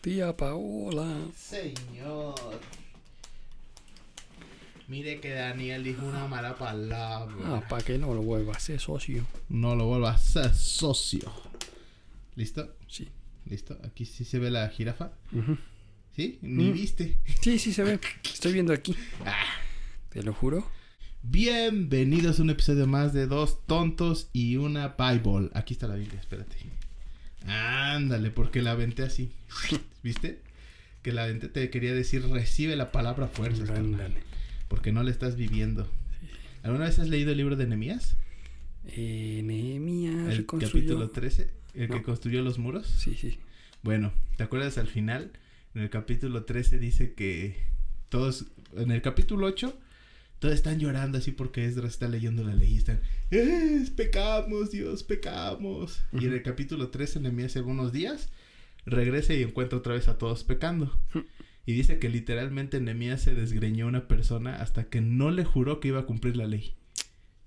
Tía Paola. Señor. Mire que Daniel dijo una mala palabra. Ah, para que no lo vuelva a hacer socio. No lo vuelvas a ser socio. ¿Listo? Sí. ¿Listo? Aquí sí se ve la jirafa. ¿Sí? Ni Mm. viste. Sí, sí se ve. Estoy viendo aquí. Ah. Te lo juro. Bienvenidos a un episodio más de Dos Tontos y una Bible. Aquí está la Biblia, espérate. Ándale, porque la aventé así. ¿Viste? Que la aventé te quería decir recibe la palabra fuerza. Ándale. Porque no la estás viviendo. ¿Alguna vez has leído el libro de Nehemías? Eh, Nehemías El capítulo 13, el que construyó los muros. Sí, sí. Bueno, ¿te acuerdas al final? En el capítulo 13 dice que todos, en el capítulo 8, todos están llorando así porque Esdras está leyendo la ley y están, ¡Es, pecamos, Dios, pecamos! Y en el capítulo 13, Nehemías hace unos días, regresa y encuentra otra vez a todos pecando. Y dice que literalmente Nehemías se desgreñó a una persona hasta que no le juró que iba a cumplir la ley.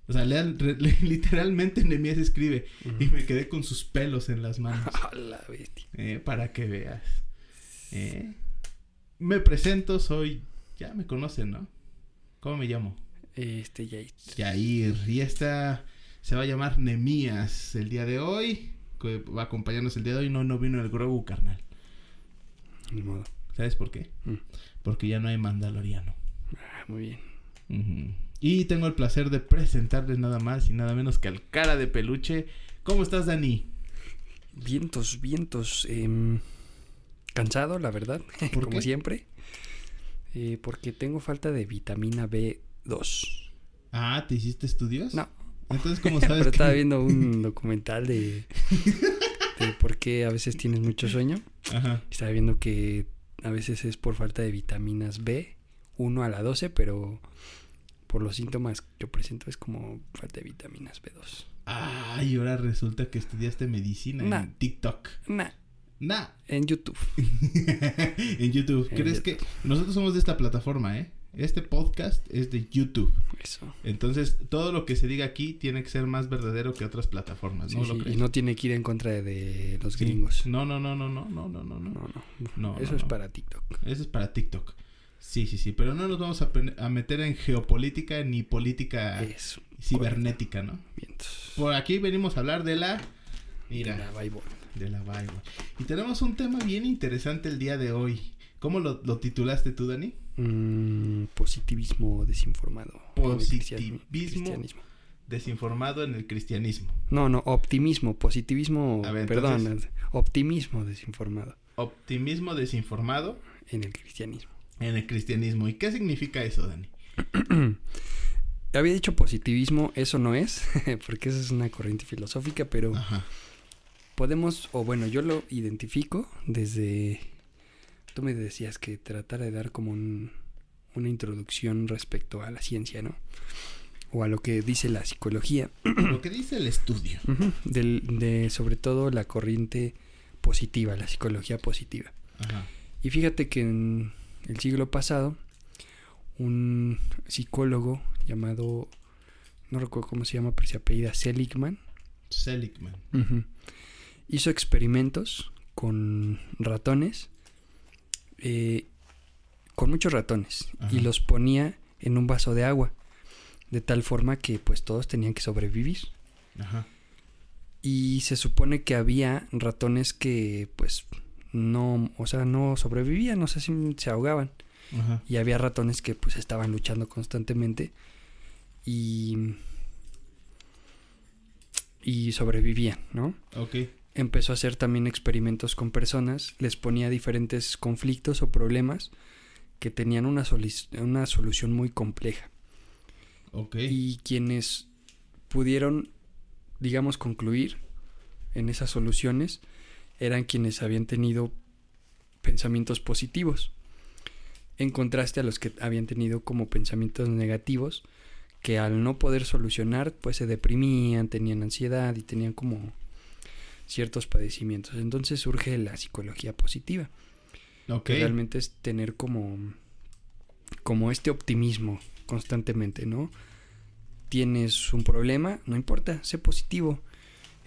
O sea, le- literalmente Nehemías escribe, y me quedé con sus pelos en las manos. La bestia. Eh, para que veas. Eh, Me presento, soy. Ya me conocen, ¿no? ¿Cómo me llamo? Este, ya. Yair. Y esta se va a llamar Nemías el día de hoy. Que va a acompañarnos el día de hoy. No, no vino el Grogu, carnal. Ni modo. ¿Sabes por qué? Mm. Porque ya no hay Mandaloriano. Ah, muy bien. Y tengo el placer de presentarles nada más y nada menos que al cara de peluche. ¿Cómo estás, Dani? Vientos, vientos. em, cansado, la verdad. ¿Por Como qué? siempre. Eh, porque tengo falta de vitamina B2. Ah, ¿te hiciste estudios? No. Entonces, ¿cómo sabes Pero que- estaba viendo un documental de, de por qué a veces tienes mucho sueño. Ajá. Estaba viendo que a veces es por falta de vitaminas B, 1 a la 12, pero por los síntomas que yo presento es como falta de vitaminas B2. Ah, y ahora resulta que estudiaste medicina Nah. en TikTok. Nah, Nah. En YouTube. en YouTube. ¿Crees que nosotros somos de esta plataforma, eh? Este podcast es de YouTube. Eso. Entonces, todo lo que se diga aquí tiene que ser más verdadero que otras plataformas, ¿no? Y no tiene que ir en contra de los gringos. No, no, no, no, no, no, no, no. No, no. Eso es para TikTok. Eso es para TikTok. Sí, sí, sí, pero no nos vamos a, meter en geopolítica ni política cibernética, ¿no? Por aquí venimos a hablar de la Mira, La Bible. de la Bible. Y tenemos un tema bien interesante el día de hoy. ¿Cómo lo, lo titulaste tú, Dani? Mm, positivismo desinformado. Positivismo. Desinformado en el cristianismo. No, no, optimismo, positivismo, ver, perdón, entonces- optimismo desinformado Optimismo desinformado en el cristianismo. en el cristianismo. ¿Y qué significa eso, Dani? Había dicho positivismo, eso no es, porque eso es una corriente filosófica, pero Ajá. Podemos, o bueno, yo lo identifico desde, tú me decías que tratara de dar como un- una introducción respecto a la ciencia, ¿no? O a lo que dice la psicología. Lo que dice el estudio. Del- de sobre todo la corriente positiva, la psicología positiva. Ajá. Y fíjate que en el siglo pasado, un psicólogo llamado, no recuerdo cómo se llama, pero se apellida Seligman, Seligman. ujú, hizo experimentos con ratones, eh, con muchos ratones, y los ponía en un vaso de agua, de tal forma que pues todos tenían que sobrevivir. Ajá. Y se supone que había ratones que pues no, o sea, no sobrevivían, o sea, sí se ahogaban. Ajá. Y había ratones que pues estaban luchando constantemente y y sobrevivían, ¿no? Ok. Empezó a hacer también experimentos con personas, les ponía diferentes conflictos o problemas que tenían una, una solución muy compleja. Y quienes pudieron, digamos, concluir en esas soluciones eran quienes habían tenido pensamientos positivos. En contraste a los que habían tenido como pensamientos negativos, que al no poder solucionar, pues se deprimían, tenían ansiedad y tenían como ciertos padecimientos. Entonces surge la psicología positiva que realmente es tener como como este optimismo constantemente, ¿no? Tienes un problema, no importa, sé positivo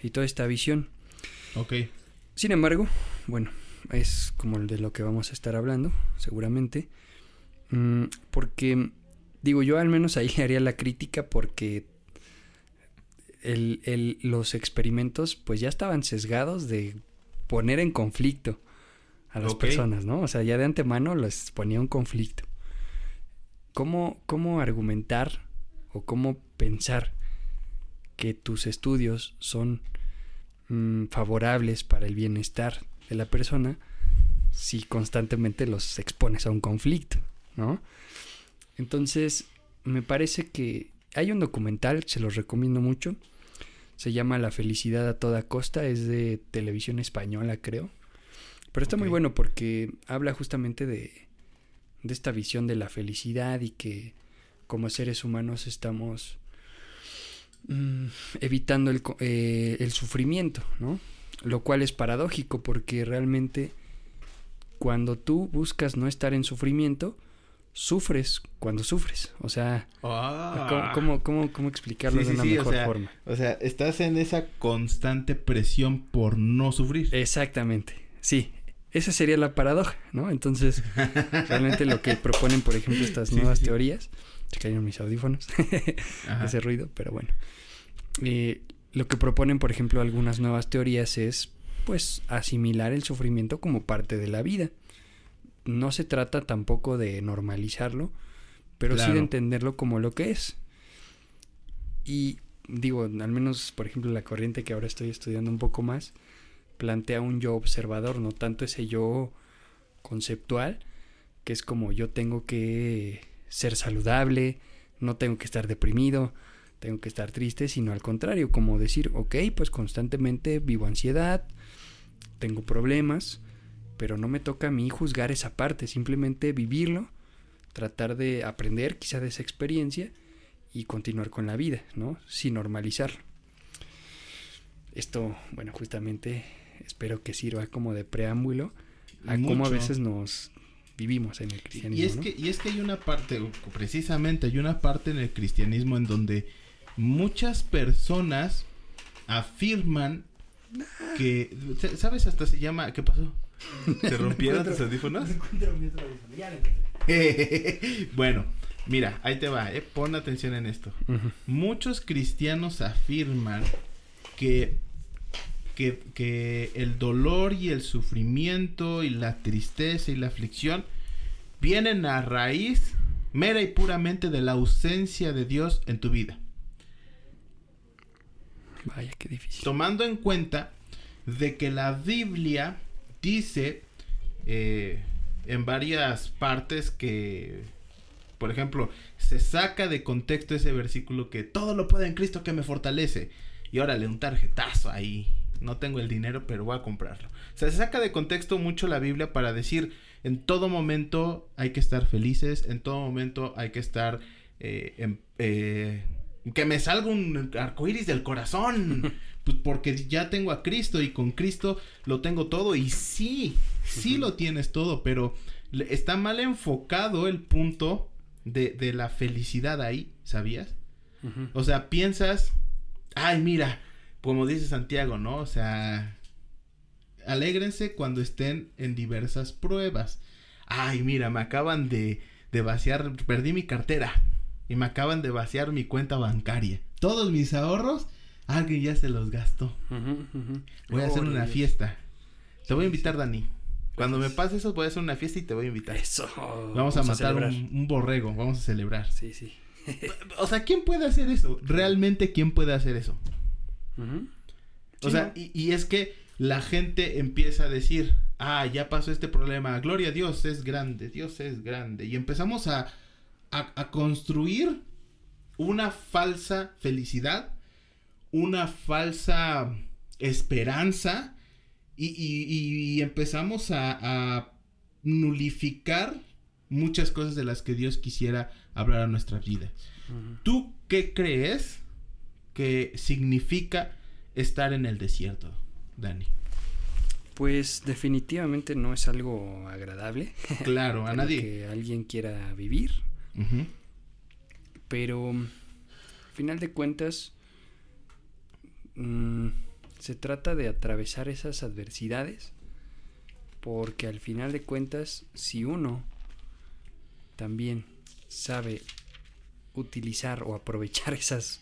y toda esta visión. Ok. Sin embargo, bueno, es como de lo que vamos a estar hablando, seguramente. Mm, porque, digo, yo al menos ahí le haría la crítica porque el, el, los experimentos pues ya estaban sesgados de poner en conflicto a las personas, ¿no? O sea, ya de antemano les ponía un conflicto. ¿Cómo, cómo argumentar o cómo pensar que tus estudios son mm, favorables para el bienestar de la persona si constantemente los expones a un conflicto, ¿no? Entonces, me parece que hay un documental, se los recomiendo mucho. Se llama La felicidad a toda costa, es de televisión española, creo. Pero está muy bueno porque habla justamente de, de esta visión de la felicidad y que como seres humanos estamos mm, evitando el, eh, el sufrimiento, ¿no? Lo cual es paradójico porque realmente cuando tú buscas no estar en sufrimiento, sufres cuando sufres. O sea, Ah. ¿cómo, cómo, cómo, explicarlo Sí, de sí, una sí, o mejor sea, forma? O sea, estás en esa constante presión por no sufrir. Exactamente, sí. Esa sería la paradoja, ¿no? Entonces, realmente lo que proponen, por ejemplo, estas nuevas teorías, se cayeron mis audífonos, ese ruido, pero bueno. Eh, lo que proponen, por ejemplo, algunas nuevas teorías es, pues, asimilar el sufrimiento como parte de la vida. No se trata tampoco de normalizarlo, pero sí de entenderlo como lo que es. Y digo, al menos, por ejemplo, la corriente que ahora estoy estudiando un poco más, plantea un yo observador, no tanto ese yo conceptual, que es como yo tengo que ser saludable, no tengo que estar deprimido, tengo que estar triste, sino al contrario, como decir, ok, pues constantemente vivo ansiedad, tengo problemas, pero no me toca a mí juzgar esa parte, simplemente vivirlo, tratar de aprender quizá de esa experiencia y continuar con la vida, ¿no? Sin normalizarlo. Esto, bueno, justamente espero que sirva como de preámbulo a cómo a veces nos vivimos en el Y cristianismo. es, ¿no? que, y es que hay una parte, precisamente hay una parte en el cristianismo en donde muchas personas afirman que, ¿sabes? Hasta se llama, ¿qué pasó? ¿Se rompieron tus audífonos? bueno, mira, ahí te va, eh, pon atención en esto. Muchos cristianos afirman que, que, que el dolor y el sufrimiento y la tristeza y la aflicción vienen a raíz mera y puramente de la ausencia de Dios en tu vida. Vaya, qué difícil. Tomando en cuenta de que la Biblia dice eh, en varias partes que, por ejemplo, se saca de contexto ese versículo que todo lo puede en Cristo que me fortalece. Y órale, un tarjetazo ahí. No tengo el dinero, pero voy a comprarlo. O sea, se saca de contexto mucho la Biblia para decir en todo momento hay que estar felices, en todo momento hay que estar eh, en- eh, que me salga un arcoíris del corazón. Pues porque ya tengo a Cristo y con Cristo lo tengo todo. Y sí, sí lo tienes todo, pero está mal enfocado el punto de, de la felicidad ahí, ¿sabías? O sea, piensas, ay, mira, como dice Santiago, ¿no? O sea, alégrense cuando estén en diversas pruebas. Ay, mira, me acaban de, de vaciar, perdí mi cartera y me acaban de vaciar mi cuenta bancaria. Todos mis ahorros, alguien ya se los gastó. Voy a hacer una Dios. fiesta. Te voy a invitar. Dani. Cuando me pase eso, voy a hacer una fiesta y te voy a invitar. Eso. Vamos, a matar un, un borrego, vamos a celebrar. Sí, sí. O sea, ¿quién puede hacer eso? Realmente, ¿quién puede hacer eso? O Sí, sea, ¿no? y, y es que la gente empieza a decir, ah, ya pasó este problema, gloria a Dios, es grande, Dios es grande. Y empezamos a, a, a construir una falsa felicidad, una falsa esperanza, y, y- y empezamos a, a nulificar muchas cosas de las que Dios quisiera hablar a nuestra vida. ¿Tú qué crees que significa estar en el desierto, Dani? Pues definitivamente no es algo agradable. Claro, a nadie. Que alguien quiera vivir. Pero al final de cuentas mm, se trata de atravesar esas adversidades Porque al final de cuentas, si uno también sabe utilizar o aprovechar esas,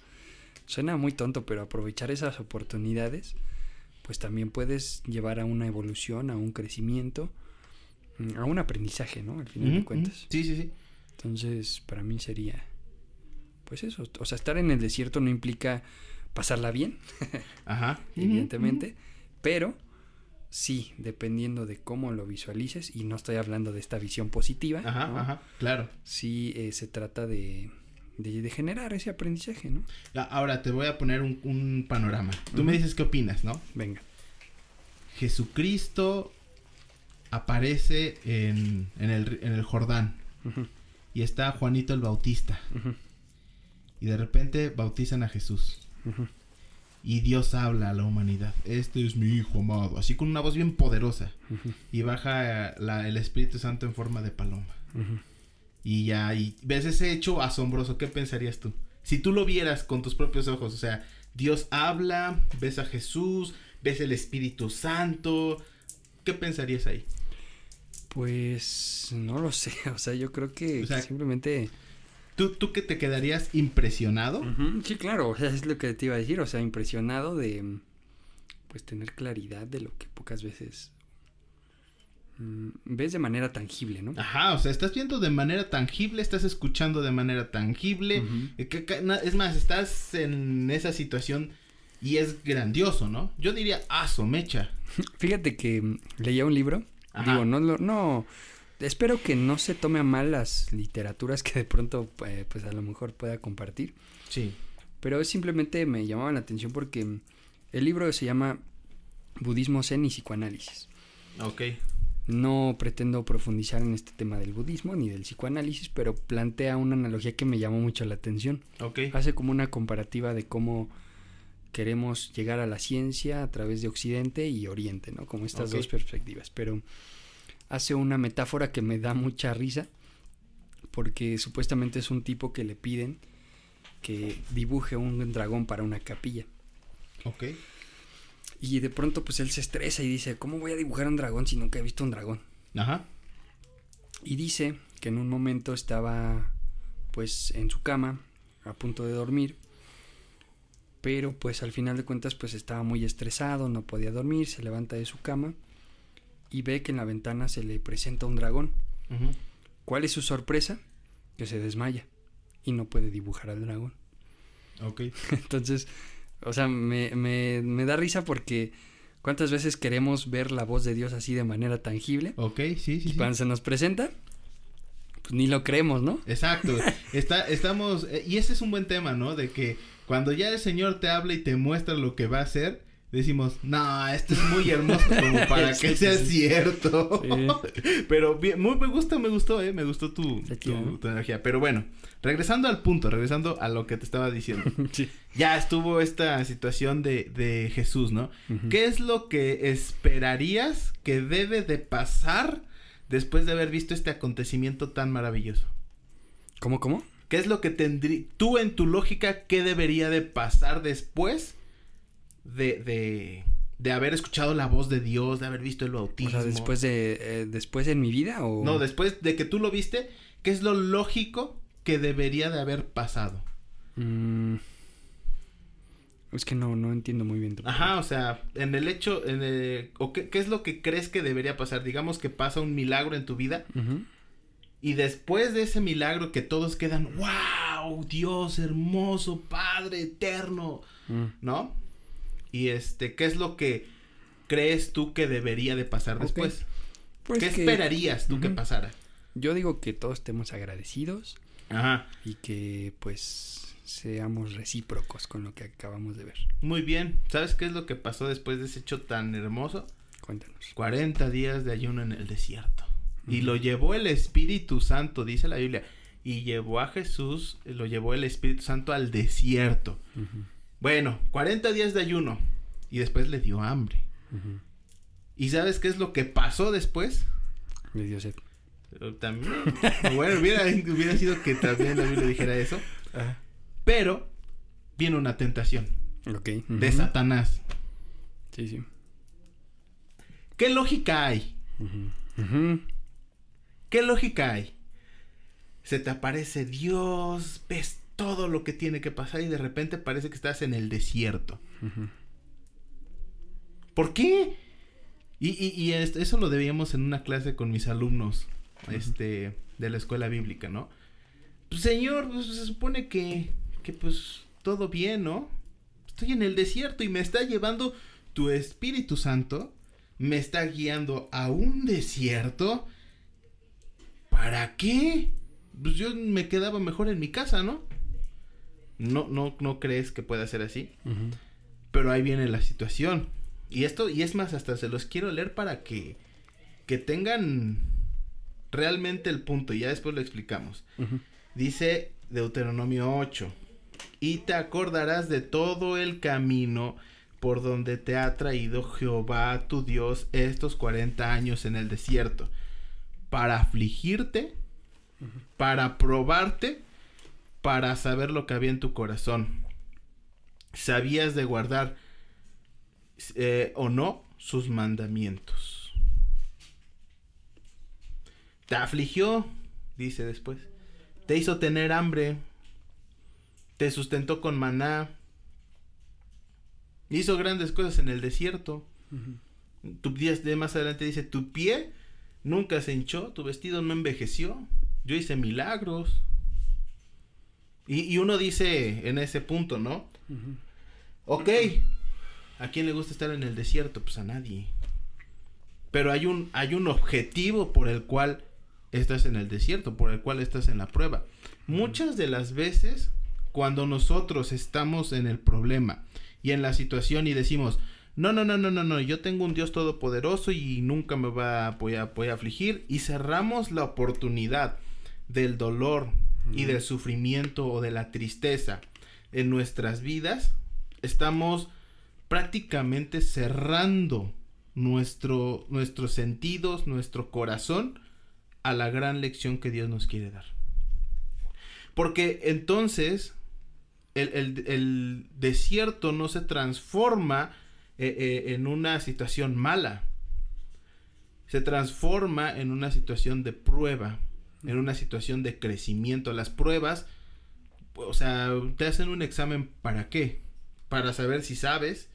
suena muy tonto, pero aprovechar esas oportunidades, pues también puedes llevar a una evolución, a un crecimiento, mm, a un aprendizaje, ¿no? Al final de cuentas. Sí, sí, sí. Entonces, para mí sería, pues eso, o sea, estar en el desierto no implica pasarla bien, Ajá. evidentemente, pero sí, dependiendo de cómo lo visualices, y no estoy hablando de esta visión positiva, Ajá, ¿no? ajá, claro. sí eh, se trata de, de, de generar ese aprendizaje, ¿no? Ahora te voy a poner un, un panorama. Tú me dices qué opinas, ¿no? Venga. Jesucristo aparece en, en el, en el Jordán y está Juanito el Bautista y de repente bautizan a Jesús y Dios habla a la humanidad. Este es mi hijo amado, así con una voz bien poderosa y baja la- el Espíritu Santo en forma de paloma. Y ya, y ves ese hecho asombroso, ¿qué pensarías tú? Si tú lo vieras con tus propios ojos, o sea, Dios habla, ves a Jesús, ves el Espíritu Santo, ¿qué pensarías ahí? Pues no lo sé, o sea, yo creo que O sea, simplemente... ¿Tú, tú que te quedarías impresionado? Sí, claro, o sea, es lo que te iba a decir, o sea, impresionado de pues tener claridad de lo que pocas veces mm, ves de manera tangible, ¿no? Ajá, o sea, estás viendo de manera tangible, estás escuchando de manera tangible. Eh, es más, estás en esa situación y es grandioso, ¿no? Yo diría, ah, mecha. Fíjate que leía un libro, Ajá. digo, no, no, espero que no se tome a mal las literaturas que de pronto eh, pues a lo mejor pueda compartir, Sí. pero simplemente me llamaba la atención porque el libro se llama Budismo Zen y Psicoanálisis. Ok. No pretendo profundizar en este tema del budismo ni del psicoanálisis, pero plantea una analogía que me llamó mucho la atención. Ok. Hace como una comparativa de cómo queremos llegar a la ciencia a través de Occidente y Oriente, ¿no? Como estas dos perspectivas. Pero hace una metáfora que me da mucha risa, porque supuestamente es un tipo que le piden que dibuje un dragón para una capilla. Ok. Y de pronto pues él se estresa y dice, ¿cómo voy a dibujar un dragón si nunca he visto un dragón? Ajá. Y dice que en un momento estaba pues en su cama a punto de dormir, pero pues al final de cuentas pues estaba muy estresado, no podía dormir, se levanta de su cama y ve que en la ventana se le presenta un dragón. ¿Cuál es su sorpresa? Que se desmaya y no puede dibujar al dragón. Ok. Entonces, o sea, me, me, me da risa porque cuántas veces queremos ver la voz de Dios así de manera tangible Ok, sí, sí, y sí. cuando se nos presenta, pues ni lo creemos, ¿no? Exacto. Está, estamos, eh, y ese es un buen tema, ¿no? De que cuando ya el Señor te habla y te muestra lo que va a hacer, decimos, no, esto es muy hermoso como para que sí, sea sí. cierto. Pero bien, muy me gusta, me gustó, eh, me gustó tu, tu, energía. Pero bueno, regresando al punto, regresando a lo que te estaba diciendo. Ya estuvo esta situación de, de Jesús, ¿no? ¿Qué es lo que esperarías que debe de pasar después de haber visto este acontecimiento tan maravilloso? ¿Cómo, cómo? ¿Qué es lo que tendría, tú en tu lógica, qué debería de pasar después de, de, de haber escuchado la voz de Dios, de haber visto el O bautismo? sea, después de, eh, después en mi vida o... No, después de que tú lo viste, ¿qué es lo lógico que debería de haber pasado? Mm, Es que no, no entiendo muy bien. tu Ajá, o sea, en el hecho, en el- o qué, qué es lo que crees que debería pasar? Digamos que pasa un milagro en tu vida y después de ese milagro que todos quedan, wow, Dios hermoso, Padre eterno, Mm. ¿no? Y este, ¿qué es lo que crees tú que debería de pasar después? Pues ¿Qué que esperarías tú que pasara? Yo digo que todos estemos agradecidos Ajá, y que pues seamos recíprocos con lo que acabamos de ver. muy bien. ¿Sabes qué es lo que pasó después de ese hecho tan hermoso? Cuéntanos. 40 días de ayuno en el desierto. Y lo llevó el Espíritu Santo, dice la Biblia. Y llevó a Jesús, lo llevó el Espíritu Santo al desierto. Ujú, Bueno, 40 días de ayuno. Y después le dio hambre. ¿Y sabes qué es lo que pasó después? Le dio sed. Pero también. bueno, hubiera, hubiera sido que también la Biblia dijera eso. Pero viene una tentación Ok. de. Satanás. Sí, sí. ¿Qué lógica hay ¿Qué lógica hay? Se te aparece Dios, ves todo lo que tiene que pasar y de repente parece que estás en el desierto. ¿Por qué? Y, eso lo debíamos en una clase con mis alumnos este, de la escuela bíblica, ¿no? Pues, señor, pues, se supone que, que pues todo bien, ¿no? Estoy en el desierto y me está llevando tu Espíritu Santo, me está guiando a un desierto. ¿Para qué? Pues yo me quedaba mejor en mi casa, ¿no? No, no, no crees que pueda ser así. Pero ahí viene la situación. Y esto, y es más, hasta se los quiero leer para que, que tengan realmente el punto. Y ya después lo explicamos. Dice Deuteronomio 8. Y te acordarás de todo el camino por donde te ha traído Jehová tu Dios estos 40 años en el desierto. Para afligirte, para probarte, para saber lo que había en tu corazón. Sabías de guardar eh, o no sus mandamientos. Te afligió, dice después. Te hizo tener hambre. Te sustentó con maná. Hizo grandes cosas en el desierto. Tu día de más adelante dice, tu pie nunca se hinchó, tu vestido no envejeció. Yo hice milagros. Y, uno dice en ese punto, ¿no? Ok, ¿A quién le gusta estar en el desierto? Pues a nadie. Pero hay un, hay un objetivo por el cual estás en el desierto, por el cual estás en la prueba. Muchas de las veces, cuando nosotros estamos en el problema y en la situación y decimos, no, no, no, no, no, no, yo tengo un Dios todopoderoso y nunca me va a, voy a, afligir y cerramos la oportunidad del dolor y del sufrimiento o de la tristeza en nuestras vidas, estamos prácticamente cerrando nuestro, nuestros sentidos, nuestro corazón a la gran lección que Dios nos quiere dar. Porque entonces el, desierto no se transforma eh, eh, en una situación mala, se transforma en una situación de prueba, en una situación de crecimiento. Las pruebas, o sea, te hacen un examen para qué? Para saber si sabes,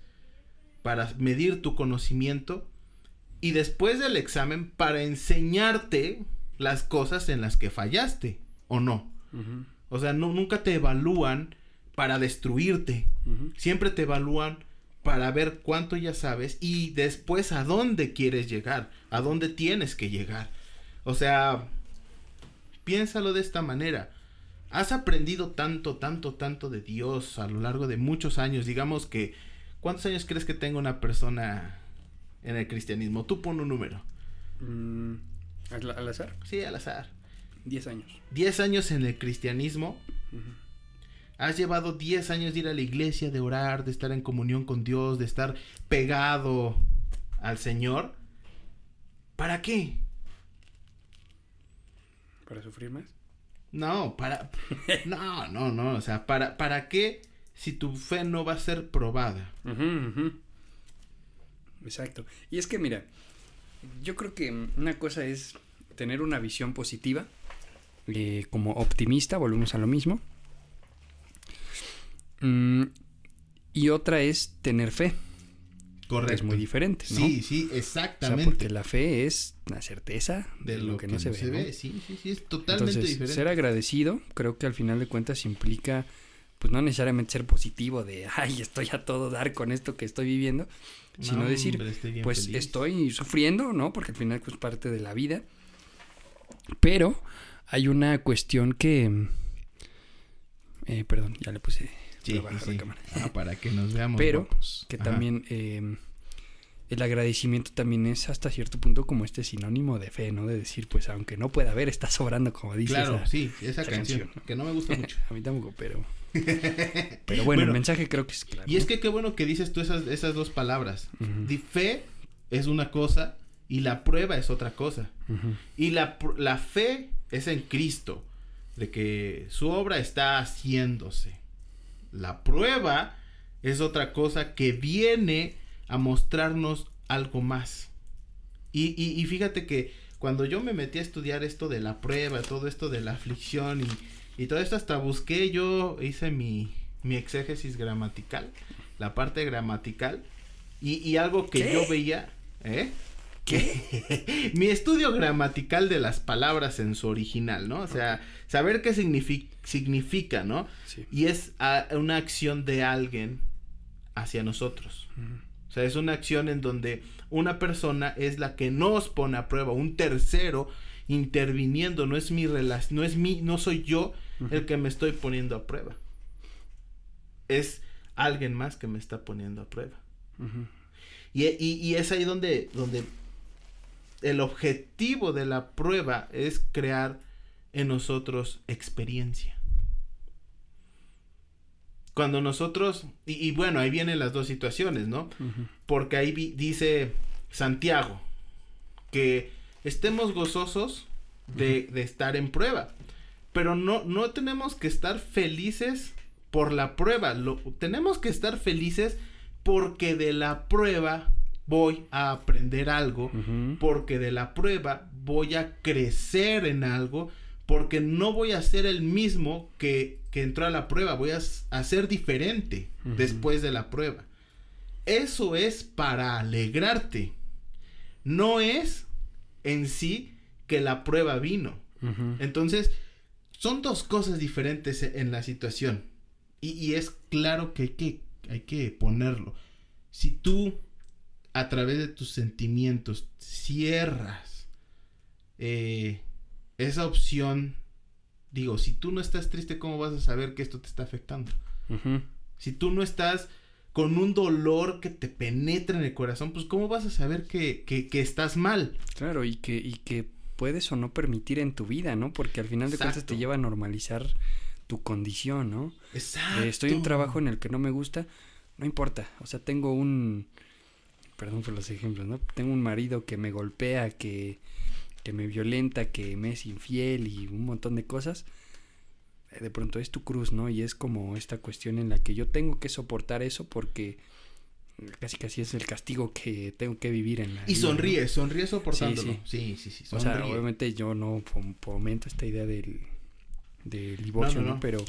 para medir tu conocimiento y después del examen para enseñarte las cosas en las que fallaste o no. O sea, no, nunca te evalúan para destruirte. Siempre te evalúan para ver cuánto ya sabes y después a dónde quieres llegar, a dónde tienes que llegar. O sea, piénsalo de esta manera. Has aprendido tanto, tanto, tanto de Dios a lo largo de muchos años. Digamos que ¿Cuántos años crees que tenga una persona en el cristianismo? Tú pon un número. Mm, ¿al, azar? Sí, al azar. Diez años. Diez años en el cristianismo. Has llevado diez años de ir a la iglesia, de orar, de estar en comunión con Dios, de estar pegado al Señor. ¿Para qué? ¿Para sufrir más? No, para... no, no, no. O sea, ¿para, para qué si tu fe no va a ser probada. Exacto. Y es que mira, yo creo que una cosa es tener una visión positiva, eh, como optimista, volvemos a lo mismo. Mm, y otra es tener fe. Correcto. Es muy diferente, ¿no? Sí, sí, exactamente. porque la fe es la certeza de, lo, que, no se, ve, Sí, sí, sí, es totalmente diferente. Ser agradecido, creo que al final de cuentas implica pues no necesariamente ser positivo de, ay, estoy a todo dar con esto que estoy viviendo, sino decir, pues estoy sufriendo, ¿no? Porque al final es pues, parte de la vida. Pero hay una cuestión que... Eh, perdón, ya le puse... Sí, sí. Ah, para que nos veamos. Pero que también eh, el agradecimiento también es hasta cierto punto como este sinónimo de fe, ¿no? De decir, pues aunque no pueda haber, está sobrando, como dice. Claro, sí, esa, canción, que no me gusta mucho. a mí tampoco, pero... Pero bueno, el mensaje creo que es claro. Y es que qué bueno que dices tú esas, esas dos palabras. fe es una cosa y la prueba es otra cosa. Y la, la fe es en Cristo, de que su obra está haciéndose. La prueba es otra cosa que viene a mostrarnos algo más. Y, y, y fíjate que cuando yo me metí a estudiar esto de la prueba, todo esto de la aflicción y, y todo esto, hasta busqué, yo hice mi, mi exégesis gramatical, la parte gramatical, y, algo que ¿Qué? yo veía, ¿eh? Que mi estudio gramatical de las palabras en su original, ¿no? O sea, saber qué signifi- significa, ¿no? Sí. Y es ah, una acción de alguien hacia nosotros. O sea, es una acción en donde una persona es la que nos pone a prueba, un tercero interviniendo, no es mi relación, no es mi, no soy yo el que me estoy poniendo a prueba. Es alguien más que me está poniendo a prueba. Y, y- y es ahí donde, donde el objetivo de la prueba es crear en nosotros experiencia. Cuando nosotros, y, y bueno, ahí vienen las dos situaciones, ¿no? Porque ahí vi- dice Santiago que estemos gozosos de, de estar en prueba. Pero no, no tenemos que estar felices por la prueba. Lo, tenemos que estar felices porque de la prueba voy a aprender algo. Porque de la prueba voy a crecer en algo. Porque no voy a ser el mismo que, que entró a la prueba. Voy a, a ser diferente después de la prueba. Eso es para alegrarte. No es en sí que la prueba vino. Entonces, son dos cosas diferentes e- en la situación. Y, y es claro que hay, que hay que ponerlo. Si tú, a través de tus sentimientos, cierras eh, esa opción, digo, si tú no estás triste, ¿cómo vas a saber que esto te está afectando? Si tú no estás con un dolor que te penetra en el corazón, pues ¿cómo vas a saber que, que, que estás mal? Claro, y que, y que puedes o no permitir en tu vida, ¿no? Porque al final de cuentas te lleva a normalizar tu condición, ¿no? Exacto. Eh, estoy en un trabajo en el que no me gusta, no importa. O sea, tengo un. Perdón por los ejemplos, ¿no? Tengo un marido que me golpea, que, que me violenta, que me es infiel y un montón de cosas. De pronto es tu cruz, ¿no? Y es como esta cuestión en la que yo tengo que soportar eso porque casi casi es el castigo que tengo que vivir en la Y vida, ¿no? sonríe, sonríe soportándolo. Sí, Sí, sí, sí. O sea, sonríe. obviamente yo no fom- fomento esta idea del, del divorcio, No, ¿no? no. Pero,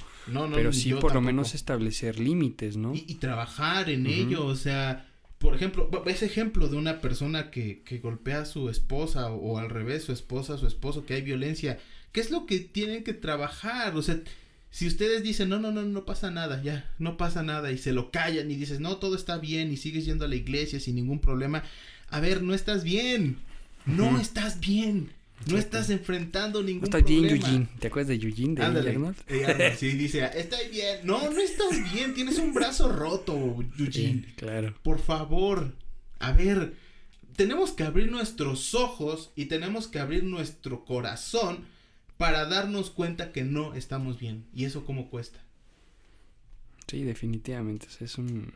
pero sí por lo tampoco. menos establecer límites, ¿no? y, y trabajar en Ujú. ello, o sea, por ejemplo, ese ejemplo de una persona que, que golpea a su esposa o, o al revés, su esposa, su esposo, que hay violencia, ¿qué es lo que tienen que trabajar? O sea, si ustedes dicen, no, no, no, no pasa nada, ya, no pasa nada, y se lo callan y dices, no, todo está bien, y sigues yendo a la iglesia sin ningún problema, a ver, no estás bien, no estás bien, no Exacto. estás enfrentando ningún No estás bien, problema. Eugene. ¿Te acuerdas de Eugene de Ándale. Arnold? Eh, Arnold, sí, dice, estoy bien. No, no estás bien, tienes un brazo roto, Eugene. Sí, claro. Por favor, a ver, tenemos que abrir nuestros ojos y tenemos que abrir nuestro corazón para darnos cuenta que no estamos bien. ¿Y eso cómo cuesta? Sí, definitivamente. o sea, es un.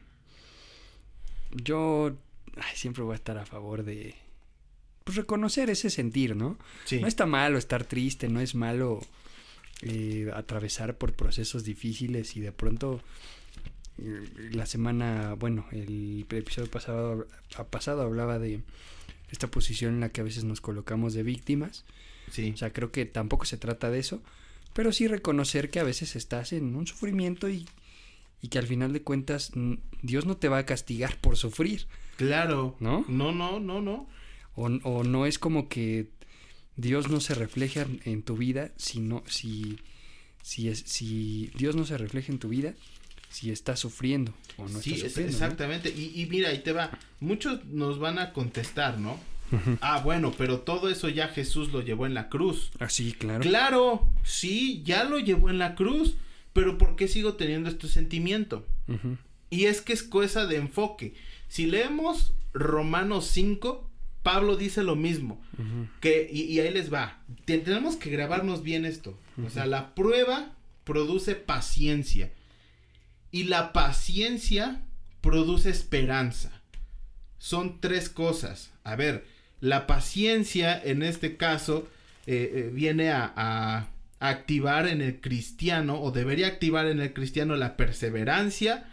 Yo ay, siempre voy a estar a favor de. Pues reconocer ese sentir, ¿no? Sí. No está malo estar triste, no es malo eh, atravesar por procesos difíciles y de pronto eh, la semana, bueno, el episodio pasado, ha pasado hablaba de esta posición en la que a veces nos colocamos de víctimas. Sí. O sea, creo que tampoco se trata de eso, pero sí reconocer que a veces estás en un sufrimiento y, y que al final de cuentas Dios no te va a castigar por sufrir, Claro. ¿no? No, no, no, no. O, o no es como que Dios no se refleja en- tu vida si no, si, si es, si Dios no se refleja en tu vida si estás sufriendo o no sí, es- sufriendo. ¿no? exactamente. Y, y mira, ahí te va. Muchos nos van a contestar, ¿no? Ah, bueno, pero todo eso ya Jesús lo llevó en la cruz. Así, claro. Claro, sí, ya lo llevó en la cruz, pero ¿por qué sigo teniendo este sentimiento? Y es que es cosa de enfoque. Si leemos Romanos 5, Pablo dice lo mismo, que y, y ahí les va. Te- tenemos que grabarnos bien esto. O sea, la prueba produce paciencia y la paciencia produce esperanza. Son tres cosas. A ver, la paciencia en este caso eh, eh, viene a, a activar en el cristiano o debería activar en el cristiano la perseverancia,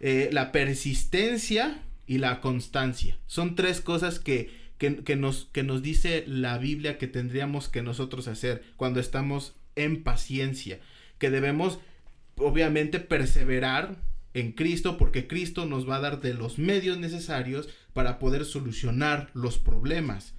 eh, la persistencia y la constancia. Son tres cosas que, que, nos, que nos dice la Biblia que tendríamos que nosotros hacer cuando estamos en paciencia, que debemos obviamente perseverar en Cristo porque Cristo nos va a dar de los medios necesarios para poder solucionar los problemas.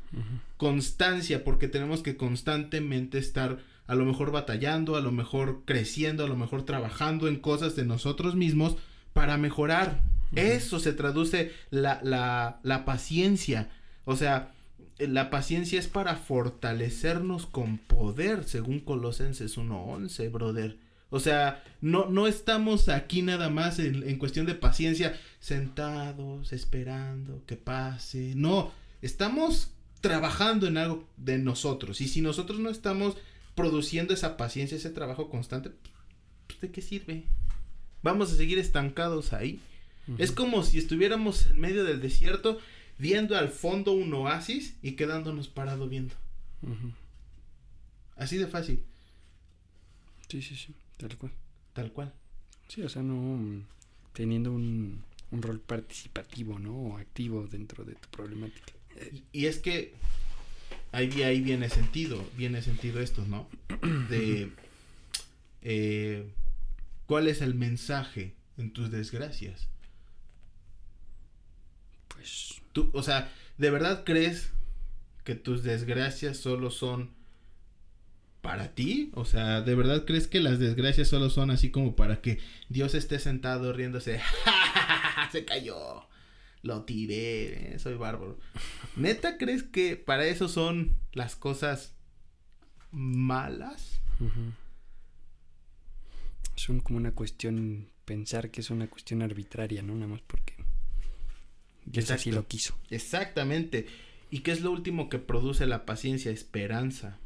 Constancia porque tenemos que constantemente estar a lo mejor batallando, a lo mejor creciendo, a lo mejor trabajando en cosas de nosotros mismos para mejorar. Eso se traduce la, la, la paciencia. O sea, la paciencia es para fortalecernos con poder, según Colosenses 1.11, brother. O sea, no, no estamos aquí nada más en, en, cuestión de paciencia, sentados, esperando que pase. No, estamos trabajando en algo de nosotros. Y si nosotros no estamos produciendo esa paciencia, ese trabajo constante, pues, ¿de qué sirve? Vamos a seguir estancados ahí. Es como si estuviéramos en medio del desierto viendo al fondo un oasis y quedándonos parado viendo. Así de fácil. Sí, sí, sí, tal cual. Tal cual. Sí, o sea, no teniendo un, un rol participativo, ¿no? O activo dentro de tu problemática. Y es que ahí, ahí viene sentido, viene sentido esto, ¿no? De eh, cuál es el mensaje en tus desgracias. Tú, o sea, ¿de verdad crees que tus desgracias solo son para ti? O sea, ¿de verdad crees que las desgracias solo son así como para que Dios esté sentado riéndose? Se cayó lo tiré, eh, soy bárbaro. ¿Neta crees que para eso son las cosas malas? Son como una cuestión, pensar que es una cuestión arbitraria, ¿no? Nada más porque Dios así lo quiso. Exactamente. ¿Y qué es lo último que produce la paciencia? Esperanza.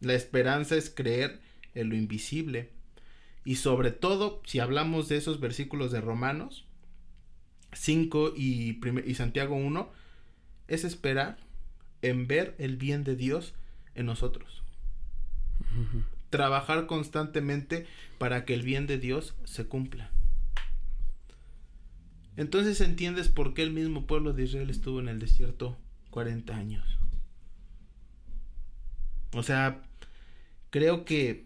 La esperanza es creer en lo invisible. Y sobre todo, si hablamos de esos versículos de Romanos, 5 y, y Santiago 1 es esperar en ver el bien de Dios en nosotros. Trabajar constantemente para que el bien de Dios se cumpla. Entonces entiendes por qué el mismo pueblo de Israel estuvo en el desierto 40 años. O sea, creo que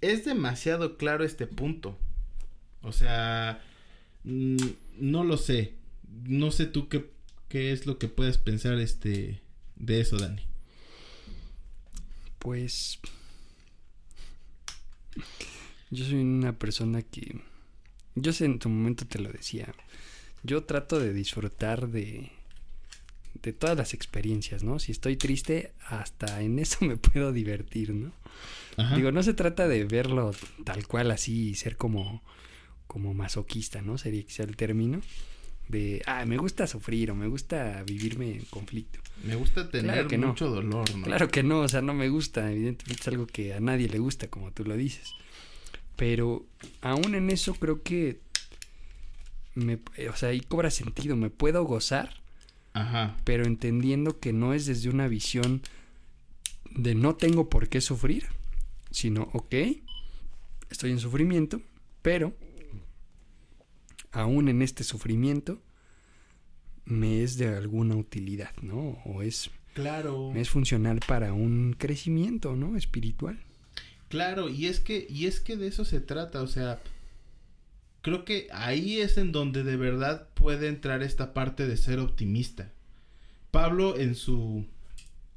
es demasiado claro este punto. O sea, no lo sé. No sé tú qué, qué es lo que puedes pensar este de eso, Dani. Pues yo soy una persona que yo sé en tu momento te lo decía. Yo trato de disfrutar de de todas las experiencias, ¿no? Si estoy triste, hasta en eso me puedo divertir, ¿no? Digo, no se trata de verlo tal cual así y ser como como masoquista, ¿no? Sería quizá el término de, ah, me gusta sufrir o me gusta vivirme en conflicto. Me gusta tener mucho dolor, ¿no? Claro que no, o sea, no me gusta, evidentemente es algo que a nadie le gusta, como tú lo dices. Pero aún en eso creo que, me, o sea, ahí cobra sentido, me puedo gozar, Ajá. pero entendiendo que no es desde una visión de no tengo por qué sufrir, sino, ok, estoy en sufrimiento, pero aún en este sufrimiento, me es de alguna utilidad, ¿no? O es, claro. es funcional para un crecimiento, ¿no? Espiritual. Claro, y es que, y es que de eso se trata, o sea, creo que ahí es en donde de verdad puede entrar esta parte de ser optimista. Pablo en su,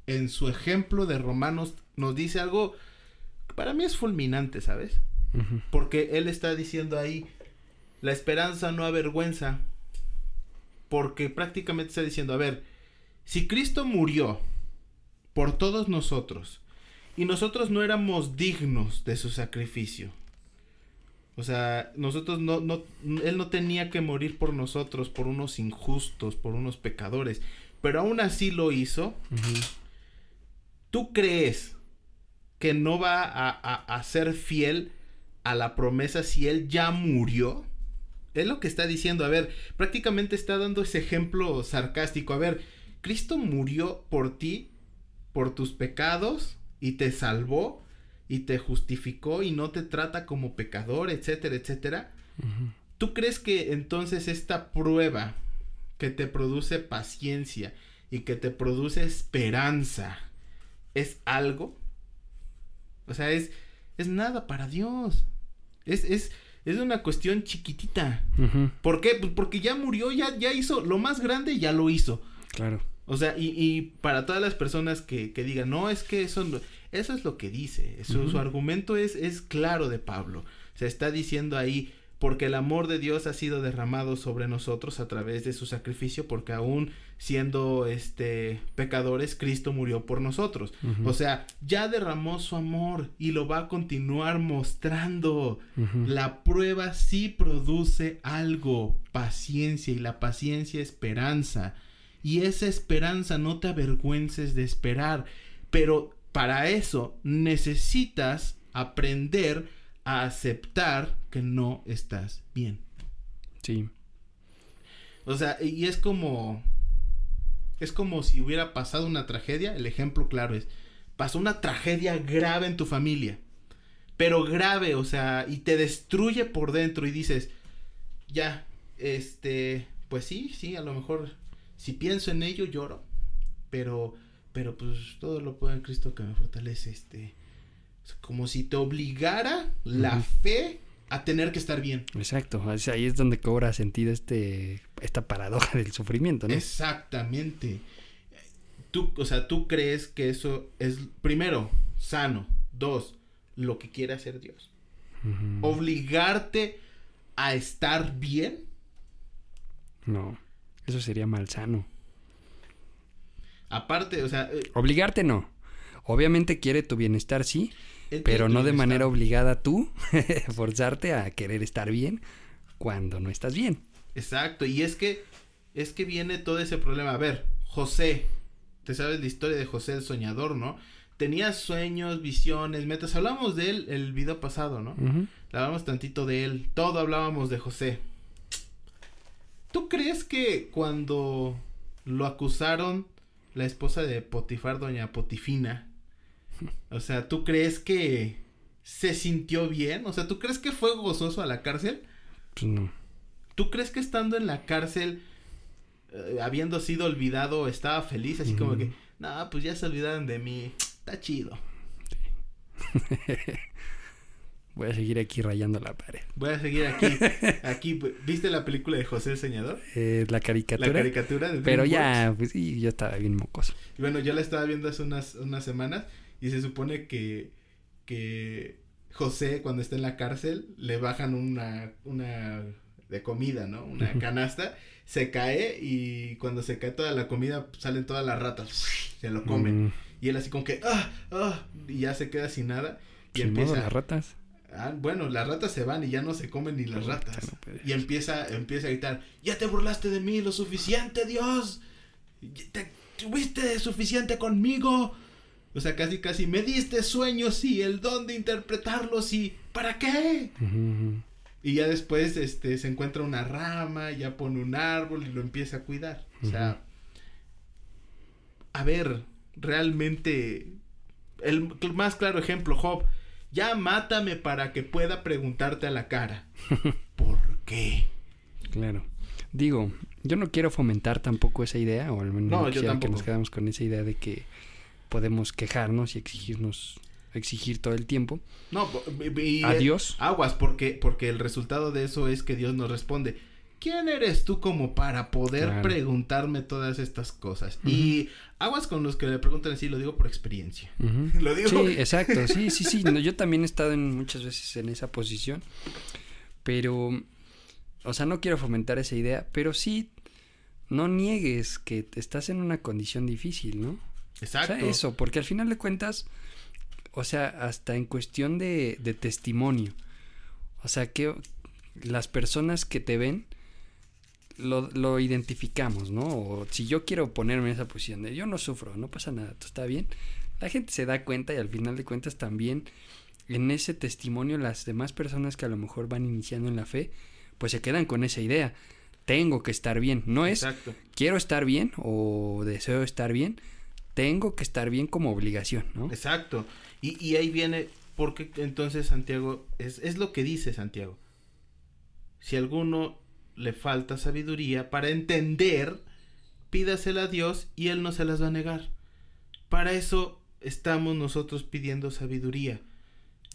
en su ejemplo de Romanos nos dice algo que para mí es fulminante, ¿sabes? Porque él está diciendo ahí, la esperanza no avergüenza. Porque prácticamente está diciendo, a ver, si Cristo murió por todos nosotros y nosotros no éramos dignos de su sacrificio. O sea, nosotros no, no, Él no tenía que morir por nosotros, por unos injustos, por unos pecadores, pero aún así lo hizo. ¿Tú crees que no va a, a, a ser fiel a la promesa si Él ya murió? Es lo que está diciendo. A ver, prácticamente está dando ese ejemplo sarcástico. A ver, Cristo murió por ti, por tus pecados, y te salvó, y te justificó, y no te trata como pecador, etcétera, etcétera. ¿Tú crees que entonces esta prueba que te produce paciencia y que te produce esperanza es algo, o sea, es, es nada para Dios. Es, es, es una cuestión chiquitita. ¿Por qué? Pues porque ya murió, ya, ya hizo lo más grande, ya lo hizo. Claro. O sea, y, y para todas las personas que, que digan, no, es que eso, eso es lo que dice. Su, su argumento es, es claro de Pablo. Se está diciendo ahí, porque el amor de Dios ha sido derramado sobre nosotros a través de su sacrificio, porque aún siendo este pecadores, Cristo murió por nosotros. O sea, ya derramó su amor y lo va a continuar mostrando. La prueba sí produce algo, paciencia, y la paciencia esperanza. Y esa esperanza no te avergüences de esperar, pero para eso necesitas aprender a aceptar que no estás bien. Sí. O sea, y es como es como si hubiera pasado una tragedia, el ejemplo claro es pasó una tragedia grave en tu familia. Pero grave, o sea, y te destruye por dentro y dices, ya, este, pues sí, sí, a lo mejor si pienso en ello lloro, pero pero pues todo lo puedo en Cristo que me fortalece, este como si te obligara la fe a tener que estar bien. Exacto, ahí es donde cobra sentido este esta paradoja del sufrimiento, ¿no? Exactamente. Tú, o sea, tú crees que eso es primero sano, dos, lo que quiere hacer Dios. Obligarte a estar bien. No, eso sería malsano. Aparte, o sea, eh, obligarte no. Obviamente quiere tu bienestar, sí, pero no de manera obligada tú forzarte a querer estar bien cuando no estás bien. Exacto, y es que es que viene todo ese problema. A ver, José, te sabes la historia de José el soñador, ¿no? Tenía sueños, visiones, metas. Hablamos de él el video pasado, ¿no? Hablábamos tantito de él. Todo hablábamos de José. ¿Tú crees que cuando lo acusaron la esposa de Potifar, doña Potifina, o sea, ¿tú crees que se sintió bien? O sea, ¿tú crees que fue gozoso a la cárcel? Pues no. ¿Tú crees que estando en la cárcel, eh, habiendo sido olvidado, estaba feliz? Así como que, no, pues ya se olvidaron de mí. Está chido. Voy a seguir aquí rayando la pared. Voy a seguir aquí. aquí ¿Viste la película de José el Señador? Eh, la caricatura. La caricatura de Pero ya, pues sí, yo estaba bien mocoso. bueno, yo la estaba viendo hace unas, unas semanas y se supone que, que José, cuando está en la cárcel, le bajan una, una de comida, ¿no? Una canasta, se cae y cuando se cae toda la comida salen todas las ratas, se lo comen. Y él así como que, ah, ah, y ya se queda sin nada. Y empieza... las ratas? Ah, bueno, las ratas se van y ya no se comen ni las ratas. y empieza, empieza a gritar, ya te burlaste de mí lo suficiente, Dios. Te tuviste suficiente conmigo. O sea, casi, casi me diste sueños y el don de interpretarlos y ¿para qué? Y ya después este, se encuentra una rama, ya pone un árbol y lo empieza a cuidar. O sea, a ver, realmente, el más claro ejemplo, Job, ya mátame para que pueda preguntarte a la cara. ¿Por qué? Claro. Digo, yo no quiero fomentar tampoco esa idea, o al menos no, yo que nos quedamos con esa idea de que podemos quejarnos y exigirnos exigir todo el tiempo. No, y, a Dios. Aguas, porque, porque el resultado de eso es que Dios nos responde. ¿Quién eres tú como para poder preguntarme todas estas cosas? Y aguas con los que le preguntan así, lo digo por experiencia. lo digo. Sí, exacto, sí, sí, sí. yo también he estado en, muchas veces en esa posición. Pero, o sea, no quiero fomentar esa idea, pero sí, no niegues que estás en una condición difícil, ¿no? Exacto. eso, porque al final de cuentas, o sea, hasta en cuestión de, de testimonio, o sea, que las personas que te ven lo, lo, identificamos, ¿no? O si yo quiero ponerme en esa posición de yo no sufro, no pasa nada, todo está bien, la gente se da cuenta y al final de cuentas también en ese testimonio las demás personas que a lo mejor van iniciando en la fe, pues se quedan con esa idea. Tengo que estar bien, no es Exacto. quiero estar bien o deseo estar bien, tengo que estar bien como obligación, ¿no? Exacto. Y, y ahí viene, porque entonces Santiago, es, es lo que dice Santiago. Si alguno le falta sabiduría para entender, pídasela a Dios y Él no se las va a negar. Para eso estamos nosotros pidiendo sabiduría.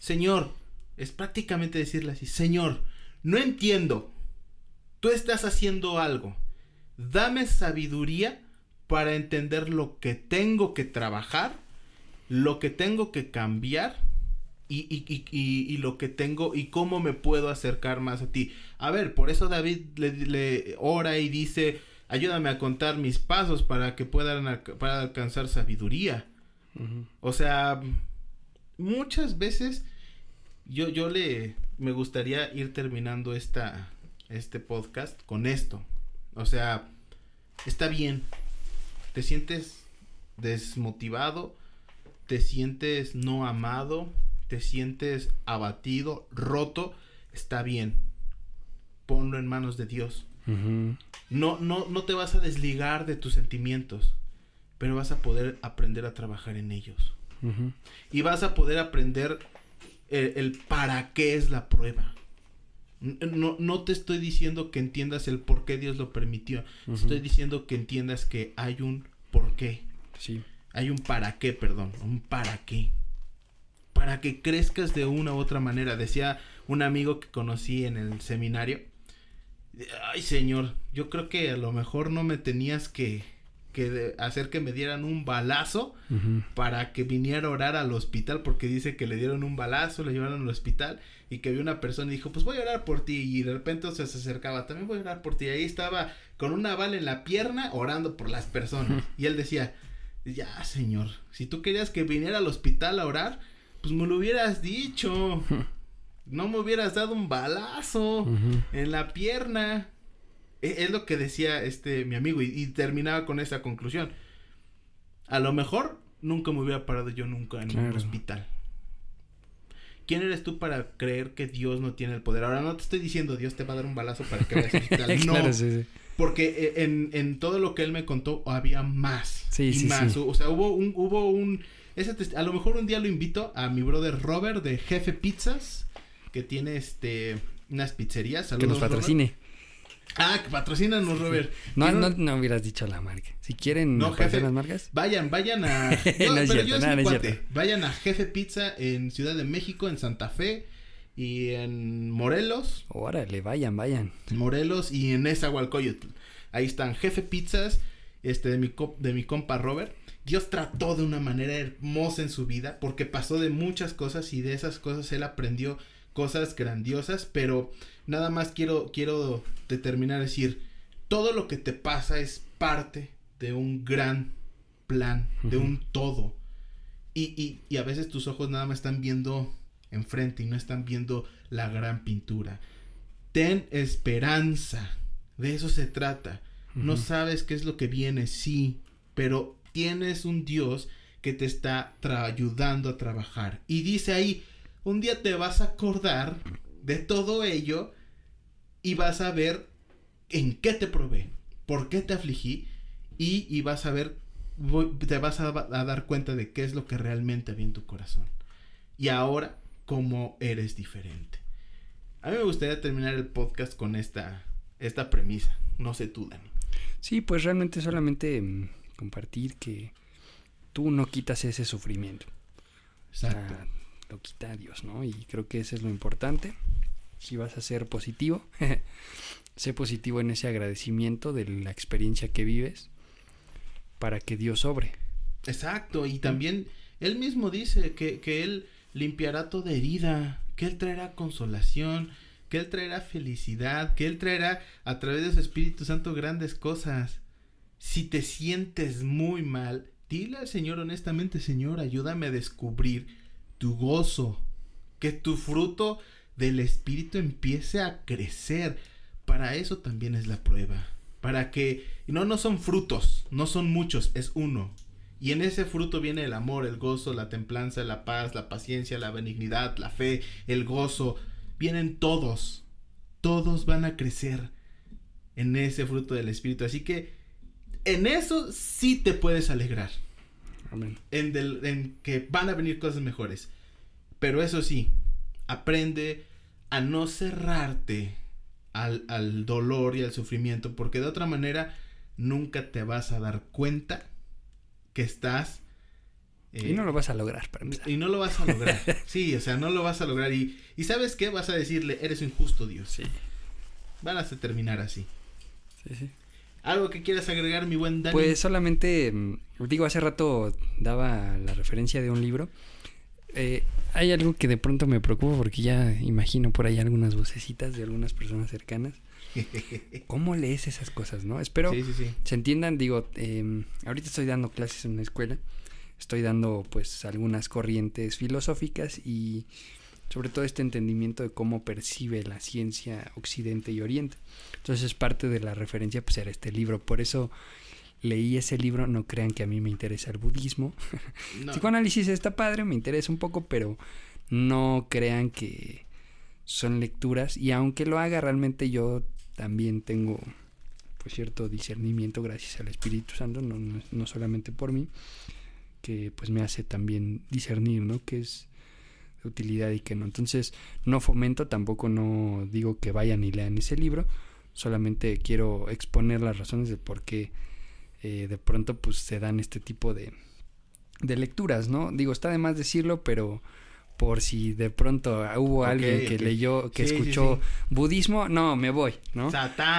Señor, es prácticamente decirle así, Señor, no entiendo, tú estás haciendo algo, dame sabiduría para entender lo que tengo que trabajar, lo que tengo que cambiar y, y, y, y, lo que tengo y cómo me puedo acercar más a ti. A ver, por eso David le, le ora y dice, ayúdame a contar mis pasos para que puedan para alcanzar sabiduría. Uh -huh. O sea, muchas veces yo, yo le me gustaría ir terminando esta, este podcast con esto. O sea, está bien. Te sientes desmotivado, te sientes no amado, te sientes abatido, roto, está bien. Ponlo en manos de Dios. Uh -huh. No, no, no te vas a desligar de tus sentimientos, pero vas a poder aprender a trabajar en ellos. Uh -huh. Y vas a poder aprender el, el, para qué es la prueba. No, no te estoy diciendo que entiendas el por qué Dios lo permitió. Uh -huh. Estoy diciendo que entiendas que hay un por qué. Sí. Hay un para qué, perdón. Un para qué. Para que crezcas de una u otra manera. Decía un amigo que conocí en el seminario. Ay, señor, yo creo que a lo mejor no me tenías que, que hacer que me dieran un balazo uh -huh. para que viniera a orar al hospital porque dice que le dieron un balazo, le llevaron al hospital y que vio una persona y dijo, pues voy a orar por ti y de repente se acercaba, también voy a orar por ti y ahí estaba con una bala en la pierna orando por las personas uh -huh. y él decía, ya señor, si tú querías que viniera al hospital a orar, pues me lo hubieras dicho. No me hubieras dado un balazo en la pierna. E, es lo que decía este mi amigo y, y, terminaba con esa conclusión. A lo mejor nunca me hubiera parado yo nunca en claro. un hospital. ¿Quién eres tú para creer que Dios no tiene el poder? Ahora no te estoy diciendo Dios te va a dar un balazo para que vayas al hospital. No. claro, sí, sí. Porque eh, en, en, todo lo que él me contó había más. Sí, y sí, más. sí. O sea, hubo un, hubo un. Ese a lo mejor un día lo invito a mi brother Robert de Jefe Pizzas. Que tiene este unas pizzerías. Saludos, que nos patrocine. Robert. Ah, que patrocínanos, Robert. No, no, no hubieras dicho la marca. Si quieren no, jefe, las marcas. Vayan, vayan a. No, no pero cierto, yo no, es no cuate. Vayan a Jefe Pizza en Ciudad de México, en Santa Fe y en Morelos. Órale, vayan, vayan. Morelos y en Nezahualcóyotl. Ahí están Jefe Pizzas, este de mi de mi compa Robert. Dios trató de una manera hermosa en su vida porque pasó de muchas cosas y de esas cosas él aprendió cosas grandiosas, pero nada más quiero quiero determinar decir todo lo que te pasa es parte de un gran plan, de uh -huh. un todo. Y, y, y, a veces tus ojos nada más están viendo enfrente y no están viendo la gran pintura. Ten esperanza. De eso se trata. Uh -huh. No sabes qué es lo que viene, sí, pero tienes un Dios que te está ayudando a trabajar. Y dice ahí, un día te vas a acordar de todo ello y vas a ver en qué te probé, por qué te afligí y, y vas a ver, te vas a, a, dar cuenta de qué es lo que realmente había en tu corazón. Y ahora, cómo eres diferente. A mí me gustaría terminar el podcast con esta, esta premisa. No sé tú, Dani. Sí, pues realmente solamente mmm, compartir que tú no quitas ese sufrimiento. Exacto. O sea, lo quita Dios, ¿no? Y creo que eso es lo importante. Si vas a ser positivo, sé positivo en ese agradecimiento de la experiencia que vives para que Dios sobre. Exacto, y también él mismo dice que, que él limpiará toda herida, que él traerá consolación, que él traerá felicidad, que él traerá a través de su Espíritu Santo grandes cosas. Si te sientes muy mal, dile al Señor honestamente, Señor, ayúdame a descubrir tu gozo, que tu fruto del Espíritu empiece a crecer. Para eso también es la prueba. Para que, no, no son frutos, no son muchos, es uno. Y en ese fruto viene el amor, el gozo, la templanza, la paz, la paciencia, la benignidad, la fe, el gozo. Vienen todos. Todos van a crecer en ese fruto del Espíritu. Así que en eso sí te puedes alegrar. Amén. En, del, en que van a venir cosas mejores. Pero eso sí, aprende a no cerrarte al, al dolor y al sufrimiento, porque de otra manera nunca te vas a dar cuenta que estás... y no lo vas a lograr, para empezar. Y no lo vas a lograr. sí, o sea, no lo vas a lograr. Y, y ¿sabes qué? Vas a decirle, eres injusto, Dios. Sí. Van a terminar así. Sí, sí. ¿Algo que quieras agregar, mi buen Dani? Pues solamente, mm, digo, hace rato daba la referencia de un libro. Eh, hay algo que de pronto me preocupa porque ya imagino por ahí algunas vocecitas de algunas personas cercanas. ¿Cómo lees esas cosas, no? Espero se entiendan, digo, eh, ahorita estoy dando clases en una escuela, estoy dando pues algunas corrientes filosóficas y sobre todo este entendimiento de cómo percibe la ciencia Occidente y Oriente. Entonces parte de la referencia pues era este libro, por eso leí ese libro, no crean que a mí me interesa el budismo. Psicoanálisis está padre, me interesa un poco, pero no crean que son lecturas y aunque lo haga realmente yo también tengo pues cierto discernimiento gracias al Espíritu Santo, no, no, no solamente por mí, que pues me hace también discernir, ¿no? Que es utilidad y que no. Entonces, no fomento, tampoco no digo que vayan y lean ese libro, solamente quiero exponer las razones de por qué eh, de pronto pues se dan este tipo de, de lecturas, ¿no? Digo, está de más decirlo, pero por si de pronto hubo alguien que leyó, que escuchó budismo, no, me voy, ¿no?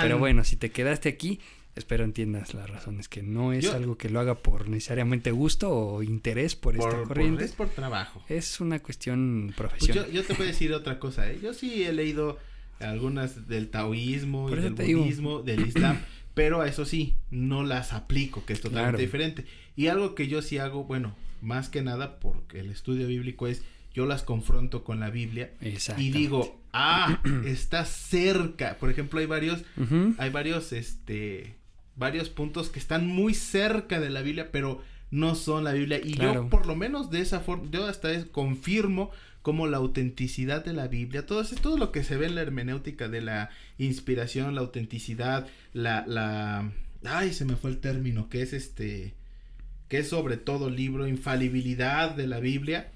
Pero bueno, si te quedaste aquí, espero entiendas las razones, que no es algo que lo haga por necesariamente gusto o interés por, esta corriente. es por trabajo. Es una cuestión pues profesional. yo, te puedo decir otra cosa, ¿eh? Yo sí he leído algunas del taoísmo y del budismo, del islam, pero a eso sí, no las aplico, que es totalmente diferente. Y algo que yo sí hago, bueno, más que nada porque el estudio bíblico es, yo las confronto con la Biblia y digo, ah, está cerca. Por ejemplo, hay varios, hay varios, este, varios puntos que están muy cerca de la Biblia, pero no son la Biblia. Y yo, por lo menos de esa forma, yo hasta confirmo como la autenticidad de la Biblia, todo, eso, todo lo que se ve en la hermenéutica de la inspiración, la autenticidad, la, la, ay, se me fue el término, que es este, que es sobre todo libro, infalibilidad de la Biblia.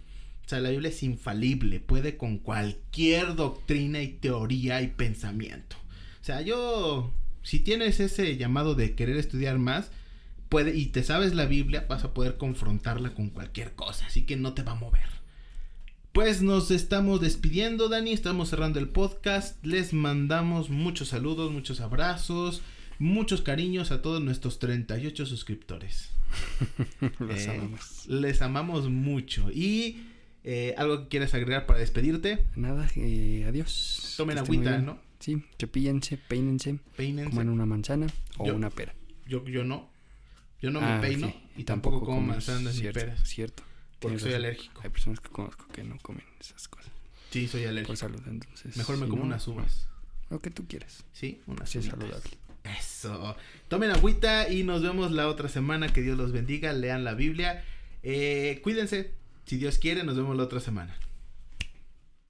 O sea, la Biblia es infalible, puede con cualquier doctrina y teoría y pensamiento. O sea, yo si tienes ese llamado de querer estudiar más, puede, y te sabes la Biblia, vas a poder confrontarla con cualquier cosa, así que no te va a mover. Pues nos estamos despidiendo, Dani, estamos cerrando el podcast, les mandamos muchos saludos, muchos abrazos, muchos cariños a todos nuestros 38 suscriptores. les, eh, amamos. les amamos mucho y... Eh, ¿Algo que quieras agregar para despedirte? Nada, eh, adiós. Tomen agüita, ¿no? Sí, cepíllense, peínense. Peínense. Coman una manzana o una pera. Yo, yo no. Yo no me ah, peino y tampoco, como manzanas ni peras. Cierto. Porque soy alérgico. Hay personas que conozco que no comen esas cosas. Sí, soy alérgico. Por salud, entonces. Mejor me como unas uvas. Lo que tú quieras. Sí, unas sí, saludable. Eso. Tomen agüita y nos vemos la otra semana. Que Dios los bendiga. Lean la Biblia. Eh, cuídense. Si Dios quiere, nos vemos la otra semana.